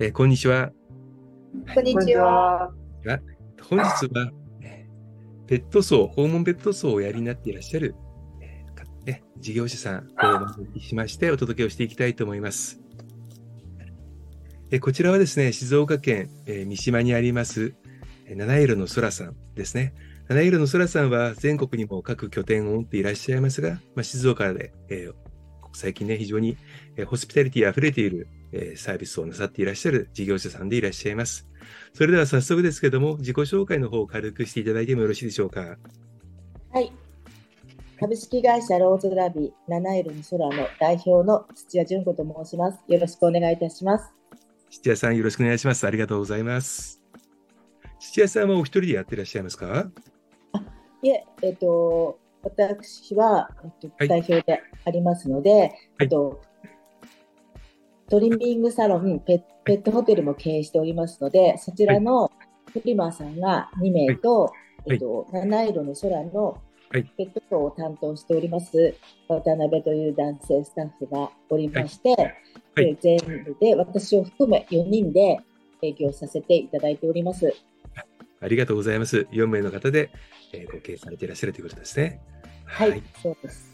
えーこんにちは。こんにちは。本日は、えーペット葬、訪問ペット葬をおやりになっていらっしゃる、えーかね、事業者さんをお招きしましてお届けをしていきたいと思います。えーこちらはですね、静岡県、えー三島にあります、えー七色の空さんですね。七色の空さんは全国にも各拠点を持っていらっしゃいますが、まあ、静岡で、えー最近ね、非常に、えーホスピタリティ溢れている、えーサービスをなさっていらっしゃる事業者さんでいらっしゃいます。それでは早速ですけども、自己紹介の方を軽くしていただいてもよろしいでしょうか？はい。株式会社ローズラビ七色の空の代表の土屋純子と申します。よろしくお願いいたします。土屋さんよろしくお願いします。ありがとうございます。土屋さんはお一人でやっていらっしゃいますか？いえ、えっと、私は、えっとはい代表でありますので、えっと、トリミングサロンペ、ペットホテルも経営しておりますので、そちらのフリマーさんが2名と、いえっと、七色の空のはいペットショーを担当しております、渡辺という男性スタッフがおりまして、はいで全部で私を含め4人で営業させていただいております。ありがとうございます。4名の方で、えーご経営されていらっしゃるということですね。はい、そうです。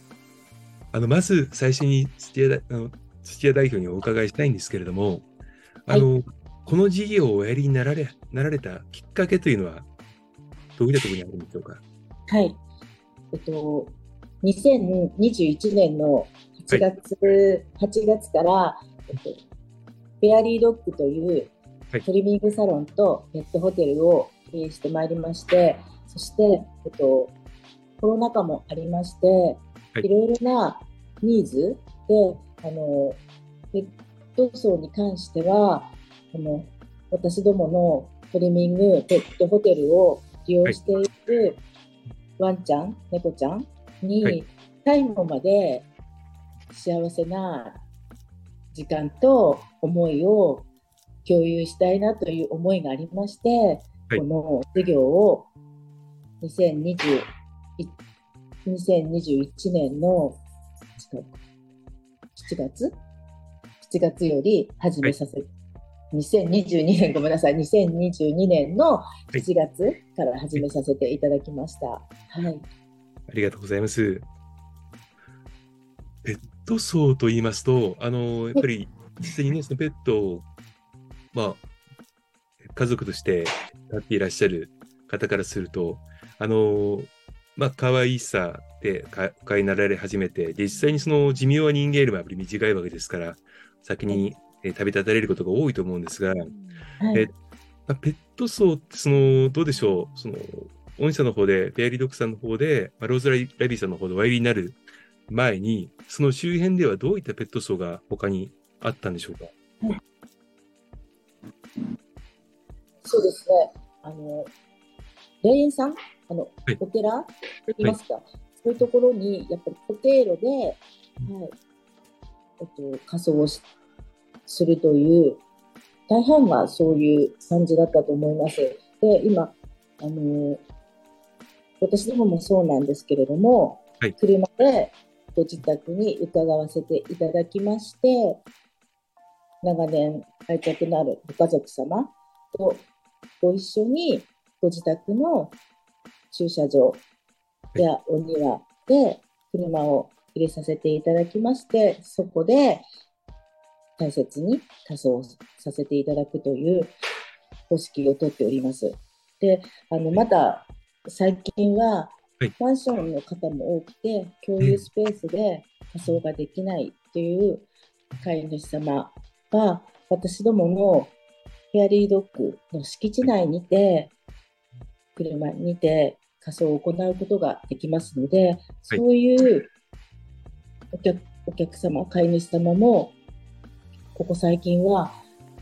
あのまず最初にあの土屋代表にお伺いしたいんですけれども、あの、この事業をおやりになられなられたきっかけというのは、どういったところにあるんでしょうか？はい。えっと、2021年の8月、8月から、えっと、フェアリードッグというはいトリミングサロンとペットホテルを経営してまいりまして、そして、えっと、コロナ禍もありまして、はいいろいろなニーズで、あの、ペット層に関しては、あの、私どものトリミング、ペットホテルを利用しているワンちゃん、猫ちゃんはにい、最後まで幸せな時間と思いを共有したいなという思いがありまして、はい。この事業を2020 2021年の7月 ?7 月より始めさせ、2022年、ごめんなさい、2022年の7月から始めさせていただきました。はい。ありがとうございます。ペット層と言いますと、あの、やっぱり実際にね、そのペットを、まあ、家族として飼っていらっしゃる方からすると、あの、まあ、可愛さでかお飼いになられ始めて、で実際にその寿命は人間よりもやっぱり短いわけですから、先に、えー旅立たれることが多いと思うんですが、はいえまあ、ペット層って、その、どうでしょう、その、御社の方で、ペアリードッグさんの方で、まあ、ローズラビラビーさんの方でおやりになる前に、その周辺ではどういったペット層が他にあったんでしょうか？そうですね。あの、霊園さんあの、はい。お寺と言いますか、そういうところに、やっぱり固定路で、はい、えっと、仮装をしするという、大半がそういう感じだったと思います。で、今、あの、私どももそうなんですけれども、はい。車でご自宅に伺わせていただきまして、長年愛着のあるご家族様とご一緒にご自宅の駐車場やお庭で車を入れさせていただきまして、そこで大切に仮装させていただくという方式をとっております。で、あの、また最近ははいマンションの方も多くて、共有スペースで仮装ができないという飼い主様が、私どものフェアリードッグの敷地内にて、車にて仮装を行うことができますので、そういうお客お客様、飼い主様も、ここ最近は、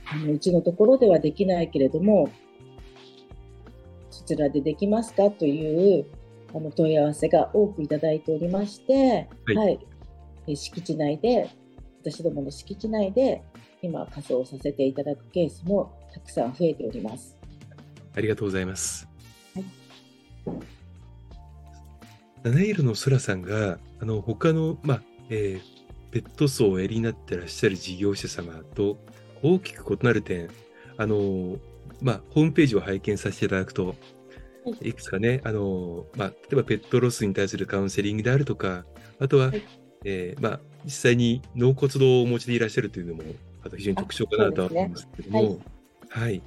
あのうちのところではできないけれども、そちらでできますかというあの問い合わせが多くいただいておりまして、はいはい、え敷地内で、私どもの敷地内で、今、仮装させていただくケースもたくさん増えております。ありがとうございます。はい七色の空さんが、あの、他の、まあ、えーペット層をおやりになってらっしゃる事業者様と、大きく異なる点、あの、まあ、ホームページを拝見させていただくと、い。くつかね、あの、まあ、例えばペットロスに対するカウンセリングであるとか、あとは、はい、えー、まあ、実際に納骨堂をお持ちでいらっしゃるというのも、あと非常に特徴かなとは思いますけれども、ね。はい、はい。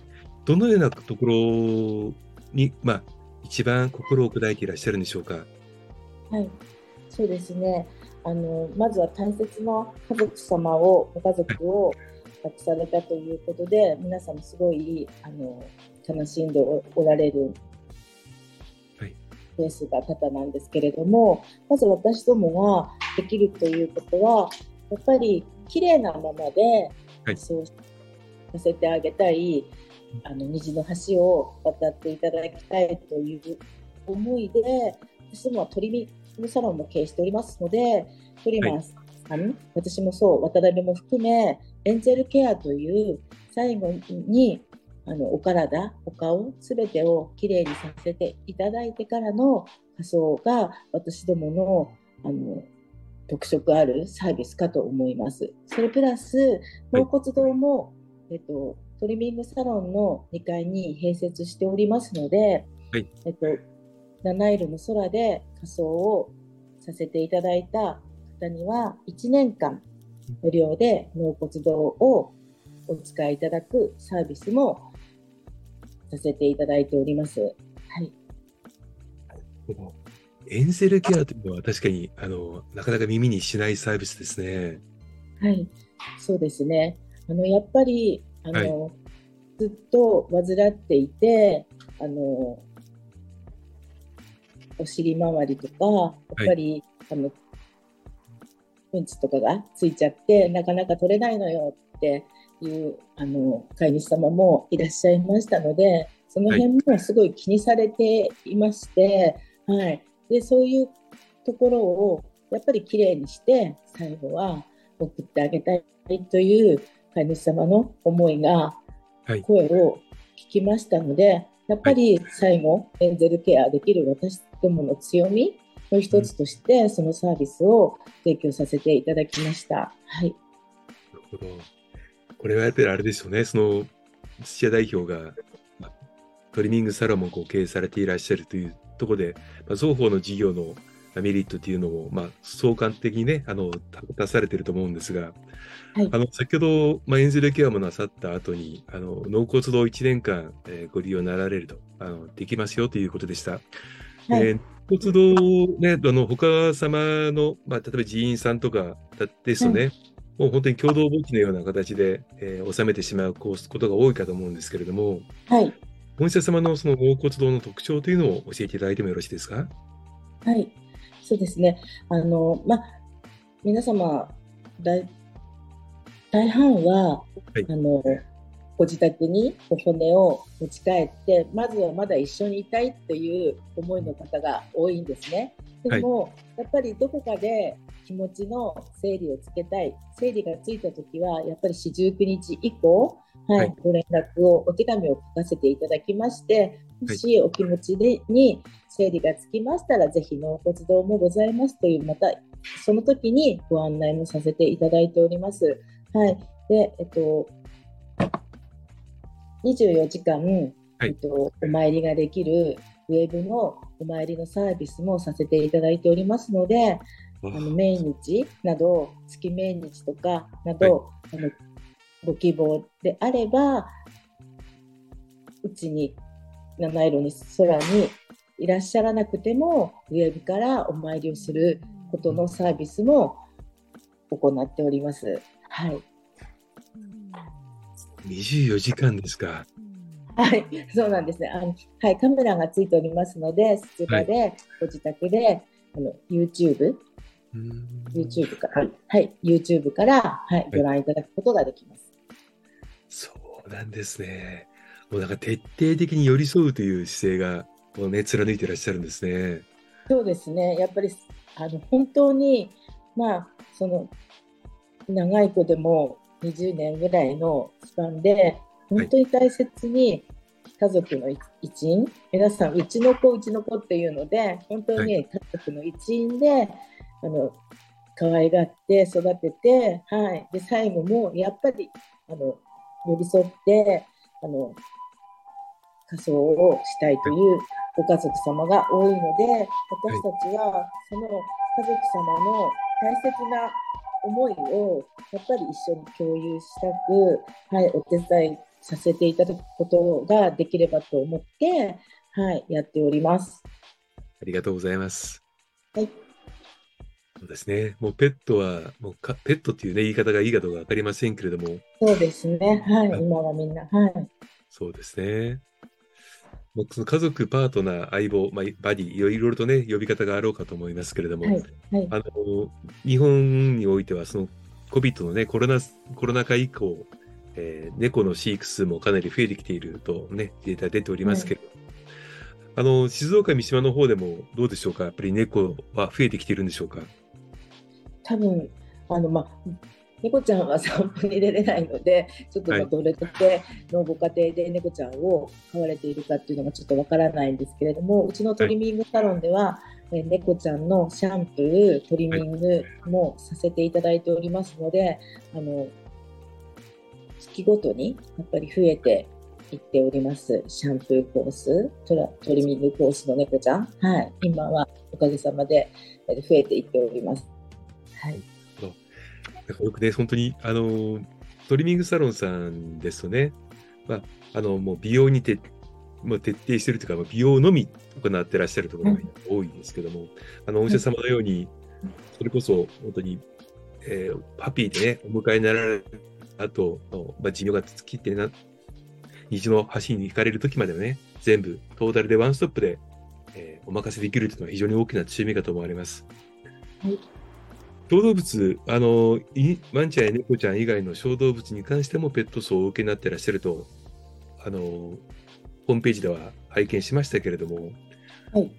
どのようなところに、まあ、一番心を砕いていらっしゃるんでしょうか？はい、そうですね。あのまずは大切な家族様をご家族を亡くされたということで、皆さんもすごいあの楽しんでおられるケースが多々なんですけれども、まず私どもができるということは、やっぱり綺麗なままで、そうさせてあげたい、あの虹の橋を渡っていただきたいという思いで、私もトリミングサロンも経営しておりますので、トリマーさん、はい、私もそう、渡辺も含め、エンジェルケアという最後にあのお体、お顔、すべてをきれいにさせていただいてからの仮装が私どものあの特色あるサービスかと思います。それプラス、納骨堂も、はい、えっと、トリミングサロンの2階に併設しておりますので、はい、えっと、七色の空で仮装をさせていただいた方には1年間無料で納骨堂をお使いいただくサービスもさせていただいております。はい。エンゼルケアというのは確かにあのなかなか耳にしないサービスですね。はい、そうですね。あのやっぱりあの、はい、ずっと患っていて、あのお尻周りとかやっぱり、はい、あのうんちとかがついちゃってなかなか取れないのよっていうあの飼い主様もいらっしゃいましたのでその辺もすごい気にされていまして、はい、はい、でそういうところをやっぱりきれいにして最後は送ってあげたいという飼い主様の思いが声を聞きましたので、はい、やっぱり最後、エンゼルケアできる私どもの強みの一つとして、そのサービスを提供させていただきました。はい、なるほど。これはやっぱりあれですよね、その土屋代表が、まトリミングサロンもこう経営されていらっしゃるというところで、まあ、双方の事業のメリットというのを、まあ、相関的にね、あの出されていると思うんですが、はい、あの先ほど、まあ、エンゼルケアもなさった後に、あの納骨堂1年間、えー、ご利用になられるとあの、できますよということでした。はい、えー、骨堂ね、あの他様の、まあ、例えば寺院さんとかですとね、はいもう本当に共同墓地のような形で、えー、収めてしまうことが多いかと思うんですけれども、はい。本社様のその納骨堂の特徴というのを教えていただいてもよろしいですか？はい。そうですね。あの、まあ、皆様、大大半は、はい、あの、ご自宅にお骨を持ち帰って、まずはまだ一緒にいたいという思いの方が多いんですね。でも、はい、やっぱりどこかで気持ちの整理をつけたい整理がついた時はやっぱり四十九日以降、はい、はい、ご連絡をお手紙を書かせていただきましてもしお気持ちでに整理がつきましたらぜひ納骨堂もございますというまたその時にご案内もさせていただいております。はい、で、えっと、24時間、はい、えっと、お参りができるウェブのお参りのサービスもさせていただいておりますので、あの命日など月命日とかなど、はい、あのご希望であればうちに七色に空にいらっしゃらなくてもウェブからお参りをすることのサービスも行っております。はい。24時間ですか。はい、そうなんですね。あのはい、カメラがついておりますので、そちらで、ご自宅で、あの YouTube YouTube から、はい、YouTube から、はい、ご覧いただくことができます。そうなんですね。もうなんか徹底的に寄り添うという姿勢が、もうね、貫いていらっしゃるんですね。そうですね。やっぱり、あの、本当に、まあ、その、長い子でも20年ぐらいのスパンで、本当に大切に家族の一員、はい、皆さん、うちの子、うちの子っていうので、本当に家族の一員で、あの可愛がって育てて、はい、で最後もやっぱりあの寄り添ってあの仮装をしたいというご家族様が多いので私たちはその家族様の大切な思いをやっぱり一緒に共有したく、はい、お手伝いさせていただくことができればと思って、はい、やっております。ありがとうございます。はい。そうですね。もうペットは、もうかペットっていうね、言い方がいいかどうかわかりませんけれども。そうですね。はい。今はみんな。はい。そうですね。その家族、パートナー、相棒、まあ、バディ、いろいろとね、呼び方があろうかと思いますけれども、はいはい、あの日本においては、その COVID のね、コロナコロナ禍以降、えー、猫の飼育数もかなり増えてきているとね、データ出ておりますけれども、はい、あの静岡、三島の方でもどうでしょうか、やっぱり猫は増えてきているんでしょうか？多分あのまあ猫ちゃんは散歩に出れないので、ちょっとどれだけのご家庭で猫ちゃんを飼われているかっていうのがちょっとわからないんですけれども、うちのトリミングサロンでは、はい、猫ちゃんのシャンプー、トリミングもさせていただいておりますので、あの月ごとにやっぱり増えていっております。シャンプーコース、トラトリミングコースの猫ちゃん、はい、今はおかげさまで増えていっております。はい。よくね、本当に、あの、トリミングサロンさんですとね、まあ、あの、もう美容にて、もう徹底してるというか、美容のみ行ってらっしゃるところが多いんですけども、うん、あの、お医者様のように、それこそ本当に、えー、パピーでね、お迎えになられた後、まあ、寿命が尽きてな、虹の橋に行かれる時まではね、全部、トータルでワンストップで、えー、お任せできるというのは非常に大きな強みかと思われます。はい小動物、あの、ワンちゃんや猫ちゃん以外の小動物に関してもペット層をお受けになってらっしゃると、あの、ホームページでは拝見しましたけれども、はい、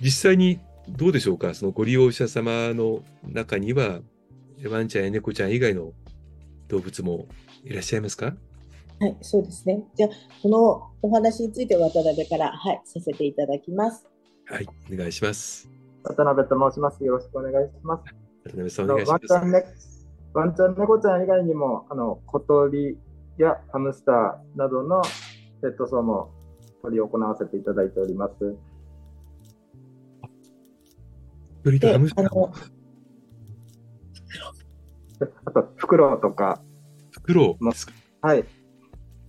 実際にどうでしょうか、そのご利用者様の中には、ワンちゃんや猫ちゃん以外の動物もいらっしゃいますか？はい、そうですね。じゃあ、このお話について渡辺から、はい、させていただきます。はい、お願いします。渡辺と申します。よろしくお願いします。渡辺さんお願いします。ワンちゃん、ね、ワンちゃん猫ちゃん以外にも、あの小鳥やハムスターなどのペット層も取り行わせていただいております。鳥とハムスターあと、フクロウとか。フクロウはい。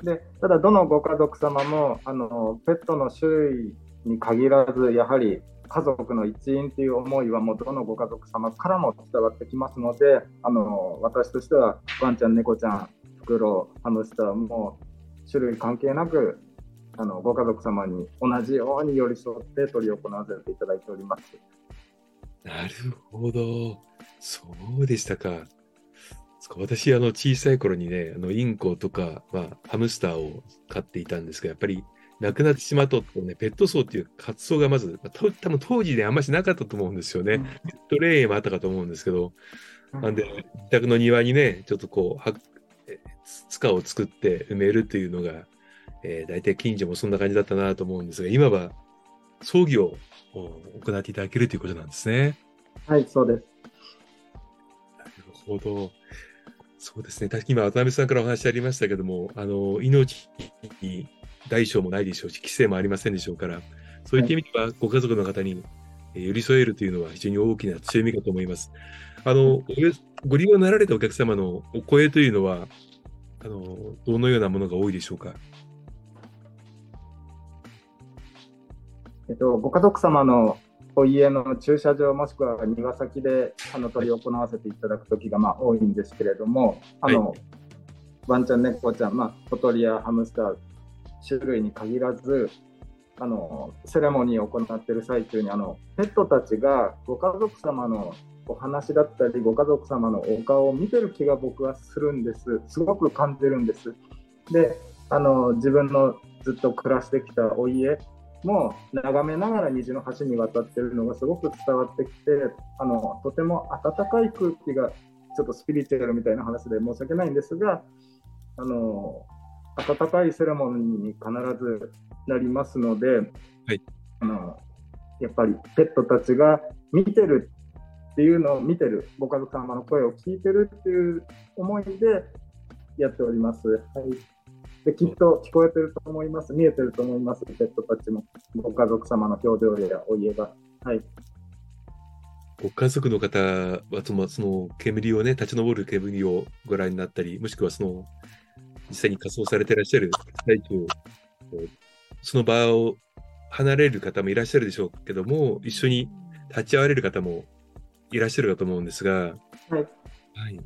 で、ただ、どのご家族様も、あの、ペットの種類に限らず、やはり家族の一員という思いはもうどのご家族様からも伝わってきますのであの私としてはワンちゃん猫ちゃんフクロウハムスターも種類関係なくあのご家族様に同じように寄り添って取り行わせていただいております。なるほど。そうでしたか。私、あの、小さい頃にね、あの、インコとか、まあ、ハムスターを飼っていたんですが、やっぱり亡くなってしまうと、ね、ペット層っていう活動がまず、多分当時であんましなかったと思うんですよね。ペット霊園もあったかと思うんですけど、なんで、自宅の庭にね、ちょっとこう、は塚を作って埋めるっていうのが、えー、大体近所もそんな感じだったなと思うんですが、今は葬儀を行っていただけるということなんですね。はい、そうです。なるほど。そうですね。今、渡辺さんからお話ありましたけども、あの、命に大小もないでしょうし、規制もありませんでしょうから、そういった意味では、ご家族の方に寄り添えるというのは非常に大きな強みかと思います。あの、ご利用になられたお客様のお声というのは、あの、どのようなものが多いでしょうか？えっと、ご家族様のお家の駐車場もしくは庭先であの取り行わせていただく時がまあ多いんですけれども、あの、はい、ワンちゃん、猫ちゃん、まあ、小鳥やハムスター、種類に限らずあのセレモニーを行っている最中にあのペットたちがご家族様のお話だったりご家族様のお顔を見てる気が僕はするんです。すごく感じるんです。であの自分のずっと暮らしてきたお家も眺めながら虹の橋に渡ってるのがすごく伝わってきてあのとても温かい空気がちょっとスピリチュアルみたいな話で申し訳ないんですがあの温かいセレモニーに必ずなりますので、はい、あのやっぱりペットたちが見てるっていうのを見てるご家族様の声を聞いてるっていう思いでやっております。はい、できっと聞こえてると思います、見えてると思います、ペットたちも、ご家族様の表情やお家が。はい、ご家族の方はその、その煙をね、立ち上る煙をご覧になったり、もしくはその、実際に仮装されていらっしゃる最中、その場を離れる方もいらっしゃるでしょうけども、一緒に立ち会われる方もいらっしゃるかと思うんですが、はい。はい、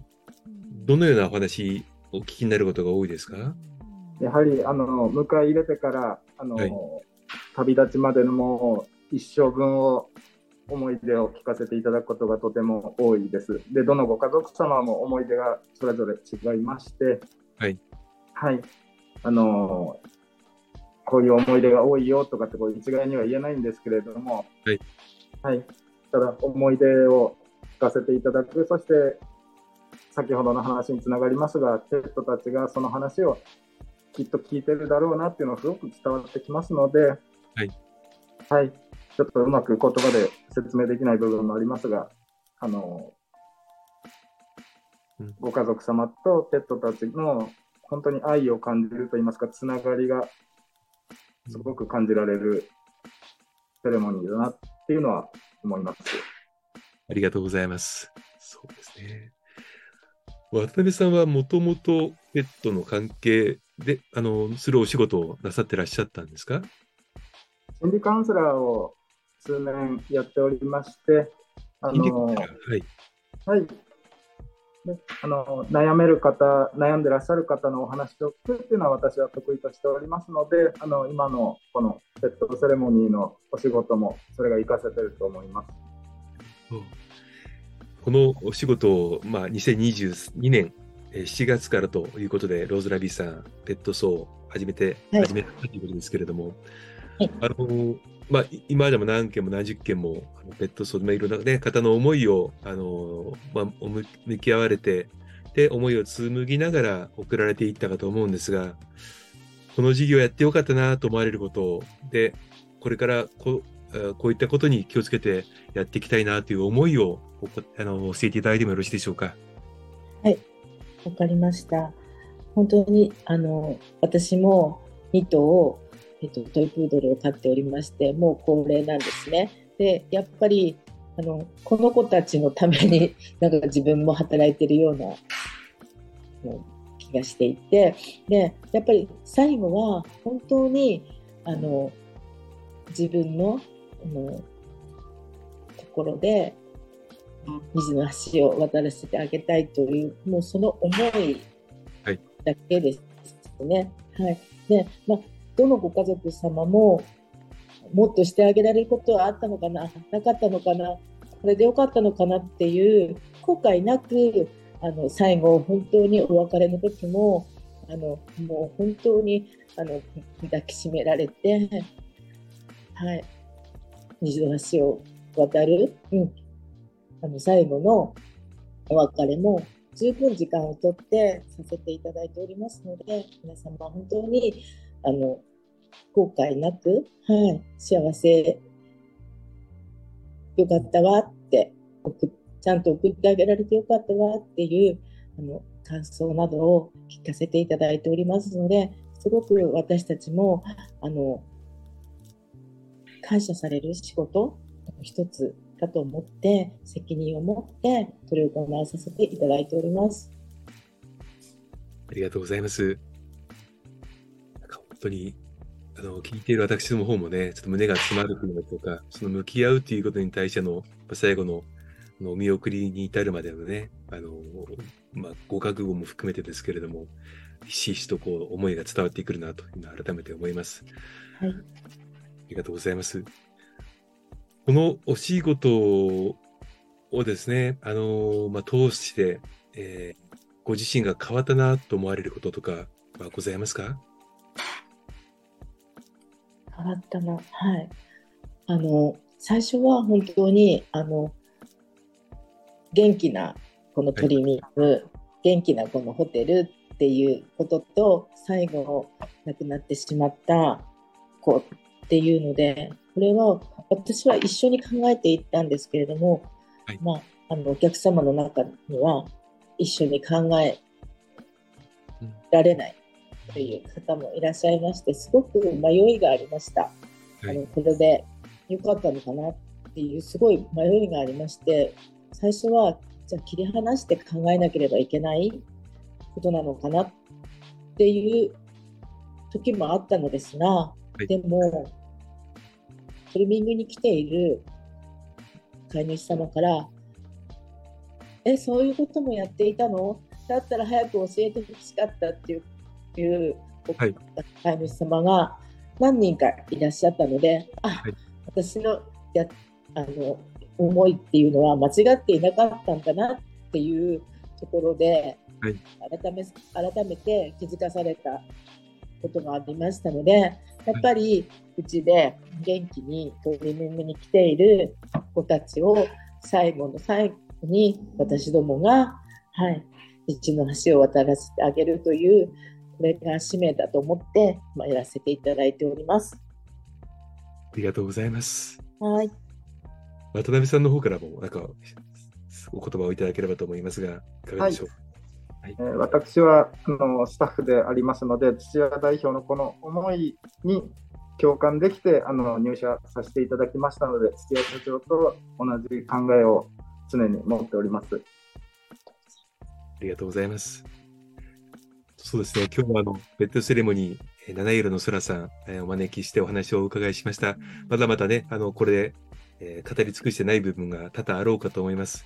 どのようなお話、お聞きになることが多いですか？やはり、あの、迎え入れてから、あの、はい、旅立ちまでのもう一生分を思い出を聞かせていただくことがとても多いです。で、どのご家族様も思い出がそれぞれ違いまして、はい。はい。あのこういう思い出が多いよとかってこう一概には言えないんですけれども、はい。はい。ただ、思い出を聞かせていただく、そして、先ほどの話につながりますが、ペットたちがその話をきっと聞いてるだろうなっていうのがすごく伝わってきますので、はい。はい。ちょっとうまく言葉で説明できない部分もありますが、あの、うん、ご家族様とペットたちの本当に愛を感じるといいますか、つながりがすごく感じられるセレモニーだなっていうのは思います。ありがとうございます。そうですね。渡辺さんはもともとペットの関係で、あの、するお仕事をなさってらっしゃったんですか？心理カウンセラーを数年やっておりまして、あの、はい。はい。であの悩める方、悩んでらっしゃる方のお話を聞くっていうのは私は得意としておりますので、あの今のこのペットセレモニーのお仕事もそれが活かせてると思います。このお仕事を、まあ、2022年7月からということで、ローズラビーさん、ペットソーを始めて、はい、始めたということですけれども、はい、あのまあ、今でも何件も何十件もあのペットソー、まあ、いろんな、ね、方の思いをあの、まあ、向き合われて、で、思いを紡ぎながら送られていったかと思うんですが、この事業やってよかったなと思われることで、これからここういったことに気をつけてやっていきたいなという思いをあの教えていただいてもよろしいでしょうか。はい、わかりました。本当にあの私も2頭えっと、トイプードルを飼っておりまして、もう高齢なんですね。で、やっぱり、あの、この子たちのために、なんか自分も働いてるような気がしていて、で、やっぱり最後は本当に、あの、自分の、あの、ところで、水の橋を渡らせてあげたいという、もうその思いだけですね。はい、はい。で、まあ、どのご家族様ももっとしてあげられることはあったのかな、なかったのかな、これでよかったのかなっていう後悔なく、あの最後、本当にお別れの時も、あのもう本当にあの抱きしめられて、はい、虹の橋を渡る、うん、あの最後のお別れも十分時間をとってさせていただいておりますので、皆様本当にあの後悔なく、はい、幸せよかったわってちゃんと送ってあげられてよかったわっていうあの感想などを聞かせていただいておりますのですごく私たちもあの感謝される仕事一つだと思って責任を持って取り行わさせていただいております。ありがとうございます。当に、あの、聞いている私の方もね、ちょっと胸が詰まるというのとか、その向き合うということに対しての、最後の、の見送りに至るまでのね、あの、まあ、ご覚悟も含めてですけれども、ひしひしとこう、思いが伝わってくるなというのは改めて思います。はい。ありがとうございます。このお仕事をですね、あの、まあ、通して、えー、ご自身が変わったなと思われることとかはございますか？変わったな。はい。あの、最初は本当に、あの、元気なこのトリミング、はい、元気なこのホテルっていうことと、最後亡くなってしまった子っていうので、これは私は一緒に考えていったんですけれども、はい、まあ、あのお客様の中には一緒に考えられないという方もいらっしゃいましてすごく迷いがありました。あのこれで良かったのかなっていうすごい迷いがありまして最初はじゃあ切り離して考えなければいけないことなのかなっていう時もあったのですが、はい、でもトリミングに来ている飼い主様から「えそういうこともやっていたのだったら早く教えてほしかった」っていういう、はい、飼い主様が何人かいらっしゃったのであ、はい、私のやあの思いっていうのは間違っていなかったんだなっていうところで、はい、改め改めて気づかされたことがありましたのでやっぱりうちで元気にトリミングに来ている子たちを最後の最後に私どもが、はい、道の橋を渡らせてあげるというこれが使命だと思って、まあ、やらせていただいております。ありがとうございます。はい。渡辺さんの方からも、なんか、お言葉をいただければと思いますが、いかがでしょう？か。はいえー、私はあのスタッフでありますので、土屋代表のこの思いに共感できてあの入社させていただきましたので、土屋社長と同じ考えを常に持っております。ありがとうございます。そうですね、今日はあのベッドセレモニー、七色の空さん、えー、お招きしてお話をお伺いしました。まだまだね、あのこれで、えー、語り尽くしてない部分が多々あろうかと思います。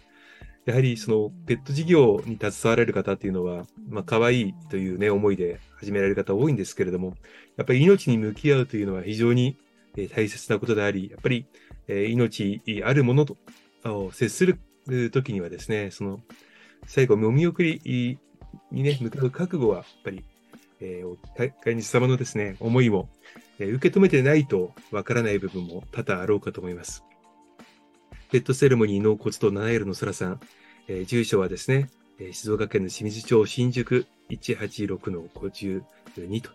やはりそのペット事業に携われる方っていうのは、まあ可愛いというね、思いで始められる方多いんですけれども、やっぱり命に向き合うというのは非常に大切なことであり、やっぱり命あるものと接する時にはですね、その最後、お見送りにね、向かう覚悟は、やっぱり、えー、飼い主様のですね、思いも、えー、受け止めてないとわからない部分も多々あろうかと思います。ペットセレモニー納骨と七色の空さん、えー、住所はですね、えー、静岡県の清水町新宿186の52と、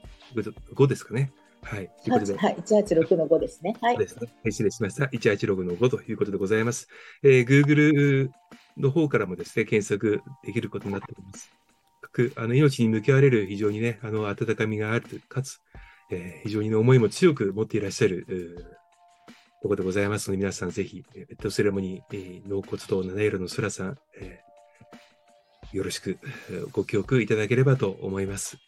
5ですかね。はい。ということで。はい、186の5ですね。はい。ですね。失礼しました。186の5ということでございます。えー、Google の方からもですね、検索できることになっております。く、あの、命に向き合われる非常にね、あの、温かみがある、かつ、えー、非常に、ね、思いも強く持っていらっしゃる、ここでございますので、皆さんぜひ、ペットセレモニー、えー、納骨と七色の空さん、えー、よろしくご記憶いただければと思います。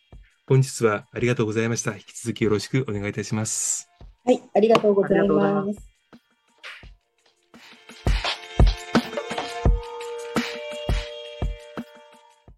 本日はありがとうございました。引き続きよろしくお願いいたします。はい、ありがとうございます。